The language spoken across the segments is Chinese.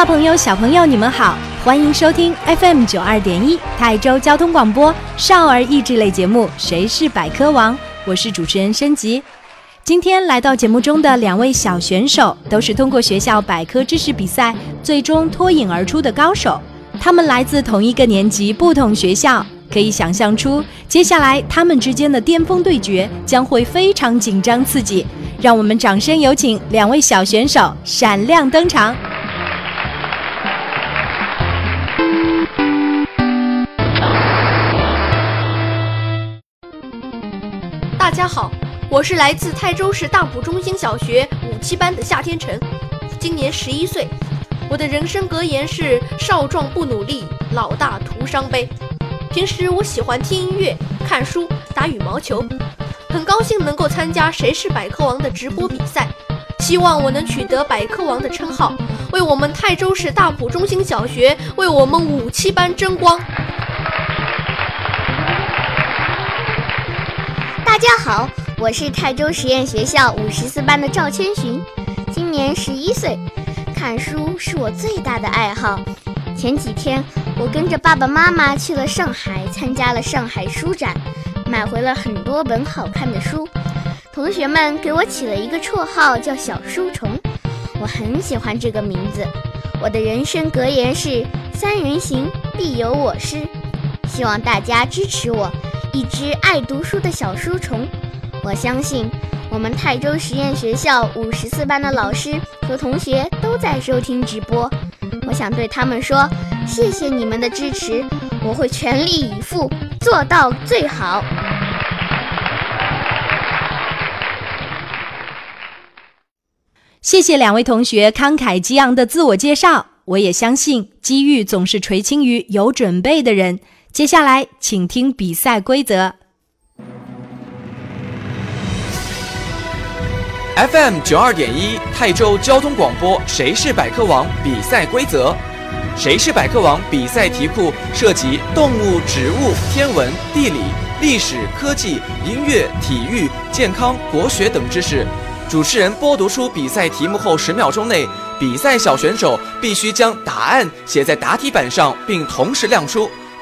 大朋友、小朋友，你们好，欢迎收听 FM 九二点一泰州交通广播少儿益智类节目《谁是百科王》，我是主持人申吉。今天来到节目中的两位小选手，都是通过学校百科知识比赛最终脱颖而出的高手。他们来自同一个年级，不同学校，可以想象出接下来他们之间的巅峰对决将会非常紧张刺激。让我们掌声有请两位小选手闪亮登场。大家好，我是来自泰州市大埔中心小学五七班的夏天成，今年十一岁。我的人生格言是“少壮不努力，老大徒伤悲”。平时我喜欢听音乐、看书、打羽毛球，很高兴能够参加《谁是百科王》的直播比赛，希望我能取得百科王的称号，为我们泰州市大埔中心小学，为我们五七班争光。大家好，我是泰州实验学校五十四班的赵千寻，今年十一岁。看书是我最大的爱好。前几天我跟着爸爸妈妈去了上海，参加了上海书展，买回了很多本好看的书。同学们给我起了一个绰号叫“小书虫”，我很喜欢这个名字。我的人生格言是“三人行，必有我师”，希望大家支持我。一只爱读书的小书虫，我相信我们泰州实验学校五十四班的老师和同学都在收听直播。我想对他们说，谢谢你们的支持，我会全力以赴做到最好。谢谢两位同学慷慨激昂的自我介绍，我也相信机遇总是垂青于有准备的人。接下来，请听比赛规则。FM 九二点一泰州交通广播《谁是百科王》比赛规则：谁是百科王比赛题库涉及动物、植物、天文、地理、历史、科技、音乐、体育、健康、国学等知识。主持人播读出比赛题目后，十秒钟内，比赛小选手必须将答案写在答题板上，并同时亮出。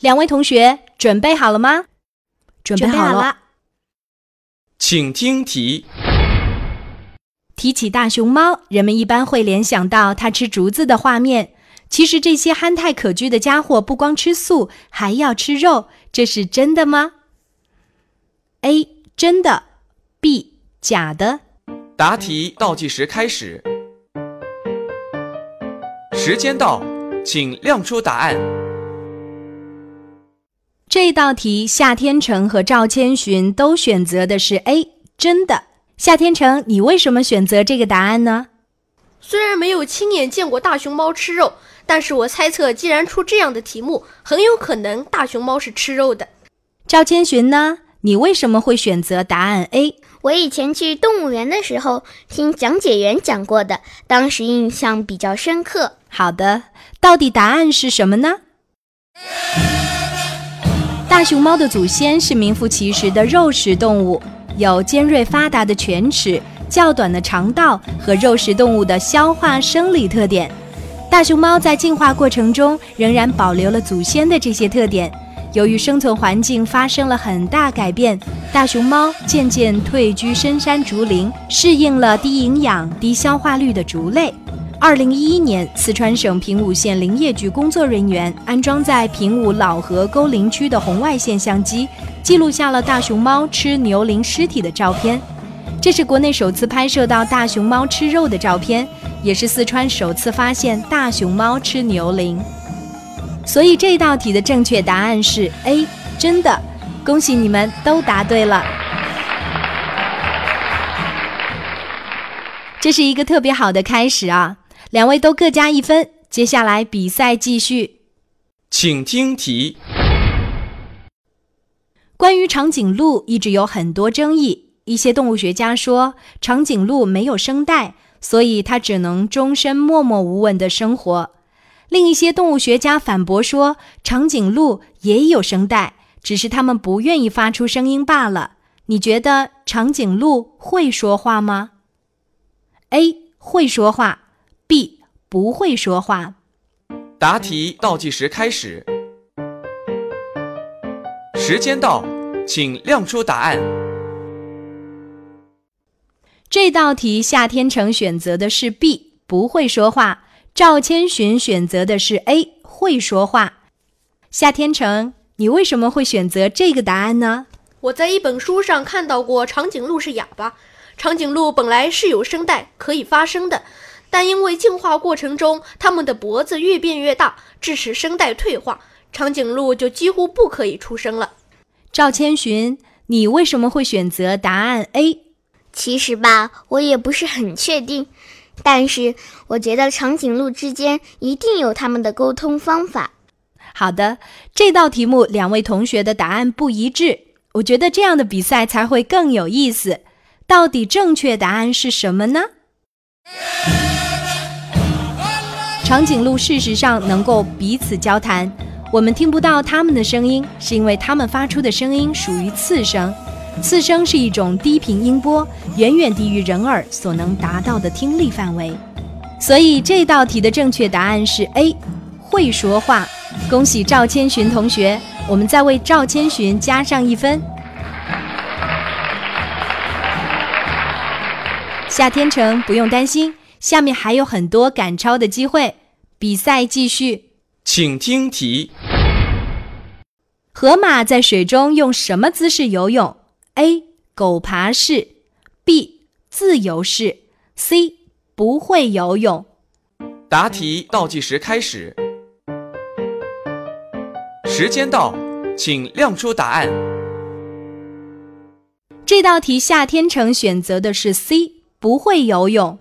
两位同学准备好了吗？准备好了。请听题。提起大熊猫，人们一般会联想到它吃竹子的画面。其实这些憨态可掬的家伙不光吃素，还要吃肉，这是真的吗？A. 真的。B. 假的。答题倒计时开始。时间到，请亮出答案。这道题，夏天成和赵千寻都选择的是 A，真的。夏天成，你为什么选择这个答案呢？虽然没有亲眼见过大熊猫吃肉，但是我猜测，既然出这样的题目，很有可能大熊猫是吃肉的。赵千寻呢？你为什么会选择答案 A？我以前去动物园的时候听讲解员讲过的，当时印象比较深刻。好的，到底答案是什么呢？大熊猫的祖先是名副其实的肉食动物，有尖锐发达的犬齿、较短的肠道和肉食动物的消化生理特点。大熊猫在进化过程中仍然保留了祖先的这些特点。由于生存环境发生了很大改变，大熊猫渐渐退居深山竹林，适应了低营养、低消化率的竹类。二零一一年，四川省平武县林业局工作人员安装在平武老河沟林区的红外线相机，记录下了大熊猫吃牛羚尸体的照片。这是国内首次拍摄到大熊猫吃肉的照片，也是四川首次发现大熊猫吃牛羚。所以这道题的正确答案是 A，真的，恭喜你们都答对了。这是一个特别好的开始啊！两位都各加一分，接下来比赛继续。请听题：关于长颈鹿一直有很多争议。一些动物学家说，长颈鹿没有声带，所以它只能终身默默无闻的生活。另一些动物学家反驳说，长颈鹿也有声带，只是它们不愿意发出声音罢了。你觉得长颈鹿会说话吗？A 会说话。B 不会说话。答题倒计时开始，时间到，请亮出答案。这道题夏天成选择的是 B 不会说话，赵千寻选择的是 A 会说话。夏天成，你为什么会选择这个答案呢？我在一本书上看到过，长颈鹿是哑巴。长颈鹿本来是有声带，可以发声的。但因为进化过程中，它们的脖子越变越大，致使声带退化，长颈鹿就几乎不可以出声了。赵千寻，你为什么会选择答案 A？其实吧，我也不是很确定，但是我觉得长颈鹿之间一定有他们的沟通方法。好的，这道题目两位同学的答案不一致，我觉得这样的比赛才会更有意思。到底正确答案是什么呢？长颈鹿事实上能够彼此交谈，我们听不到它们的声音，是因为它们发出的声音属于次声。次声是一种低频音波，远远低于人耳所能达到的听力范围。所以这道题的正确答案是 A，会说话。恭喜赵千寻同学，我们再为赵千寻加上一分。夏天成不用担心。下面还有很多赶超的机会，比赛继续。请听题：河马在水中用什么姿势游泳？A. 狗爬式，B. 自由式，C. 不会游泳。答题倒计时开始，时间到，请亮出答案。这道题夏天成选择的是 C，不会游泳。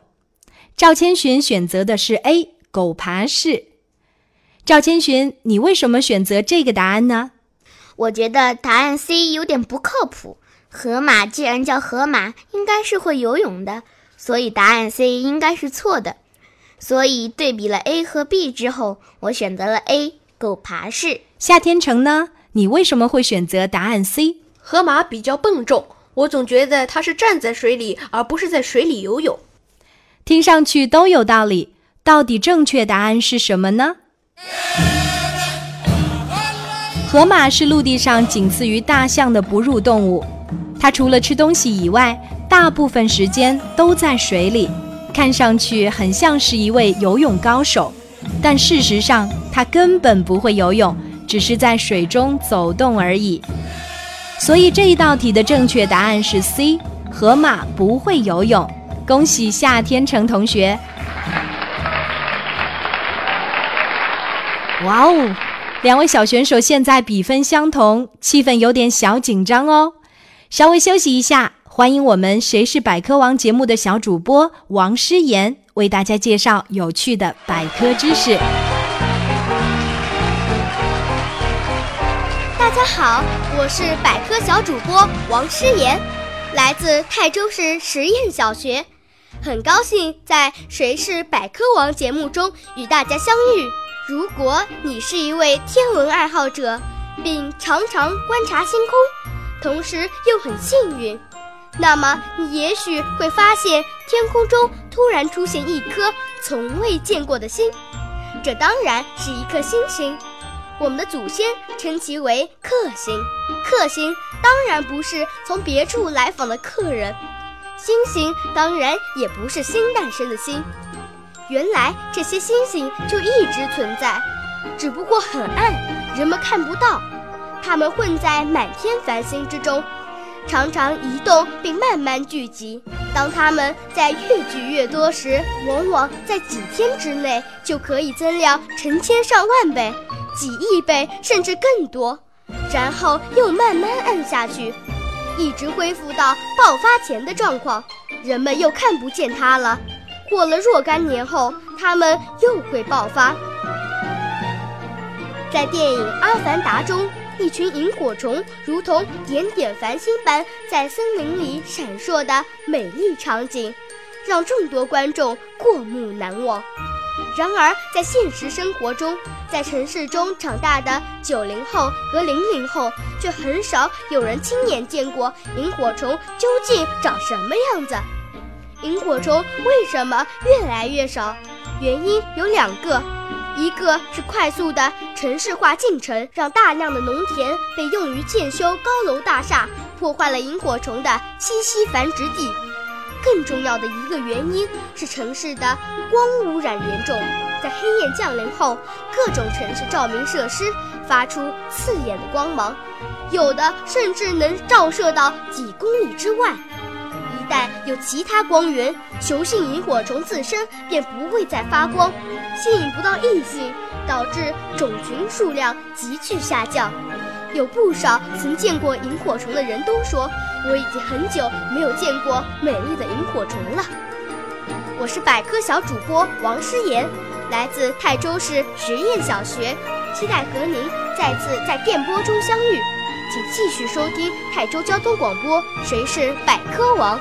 赵千寻选择的是 A 狗爬式。赵千寻，你为什么选择这个答案呢？我觉得答案 C 有点不靠谱。河马既然叫河马，应该是会游泳的，所以答案 C 应该是错的。所以对比了 A 和 B 之后，我选择了 A 狗爬式。夏天成呢？你为什么会选择答案 C？河马比较笨重，我总觉得它是站在水里，而不是在水里游泳。听上去都有道理，到底正确答案是什么呢？河马是陆地上仅次于大象的哺乳动物，它除了吃东西以外，大部分时间都在水里，看上去很像是一位游泳高手，但事实上它根本不会游泳，只是在水中走动而已。所以这一道题的正确答案是 C，河马不会游泳。恭喜夏天成同学。哇哦两位小选手现在比分相同气氛有点小紧张哦。稍微休息一下欢迎我们谁是百科王节目的小主播王诗妍为大家介绍有趣的百科知识。大家好我是百科小主播王诗妍来自泰州市实验小学。很高兴在《谁是百科王》节目中与大家相遇。如果你是一位天文爱好者，并常常观察星空，同时又很幸运，那么你也许会发现天空中突然出现一颗从未见过的星，这当然是一颗星星。我们的祖先称其为克星，克星当然不是从别处来访的客人，星星当然也不是新诞生的星。原来这些星星就一直存在，只不过很暗，人们看不到。它们混在满天繁星之中，常常移动并慢慢聚集。当它们在越聚越多时，往往在几天之内就可以增量成千上万倍。几亿倍甚至更多，然后又慢慢暗下去，一直恢复到爆发前的状况，人们又看不见它了。过了若干年后，它们又会爆发。在电影《阿凡达》中，一群萤火虫如同点点繁星般在森林里闪烁的美丽场景，让众多观众过目难忘。然而，在现实生活中，在城市中长大的九零后和零零后，却很少有人亲眼见过萤火虫究竟长什么样子。萤火虫为什么越来越少？原因有两个，一个是快速的城市化进程，让大量的农田被用于建修高楼大厦，破坏了萤火虫的栖息繁殖地。更重要的一个原因是城市的光污染严重，在黑夜降临后，各种城市照明设施发出刺眼的光芒，有的甚至能照射到几公里之外。一旦有其他光源，雄性萤火虫自身便不会再发光，吸引不到异性，导致种群数量急剧下降。有不少曾见过萤火虫的人都说，我已经很久没有见过美丽的萤火虫了。我是百科小主播王诗妍，来自泰州市实验小学，期待和您再次在电波中相遇。请继续收听泰州交通广播《谁是百科王》。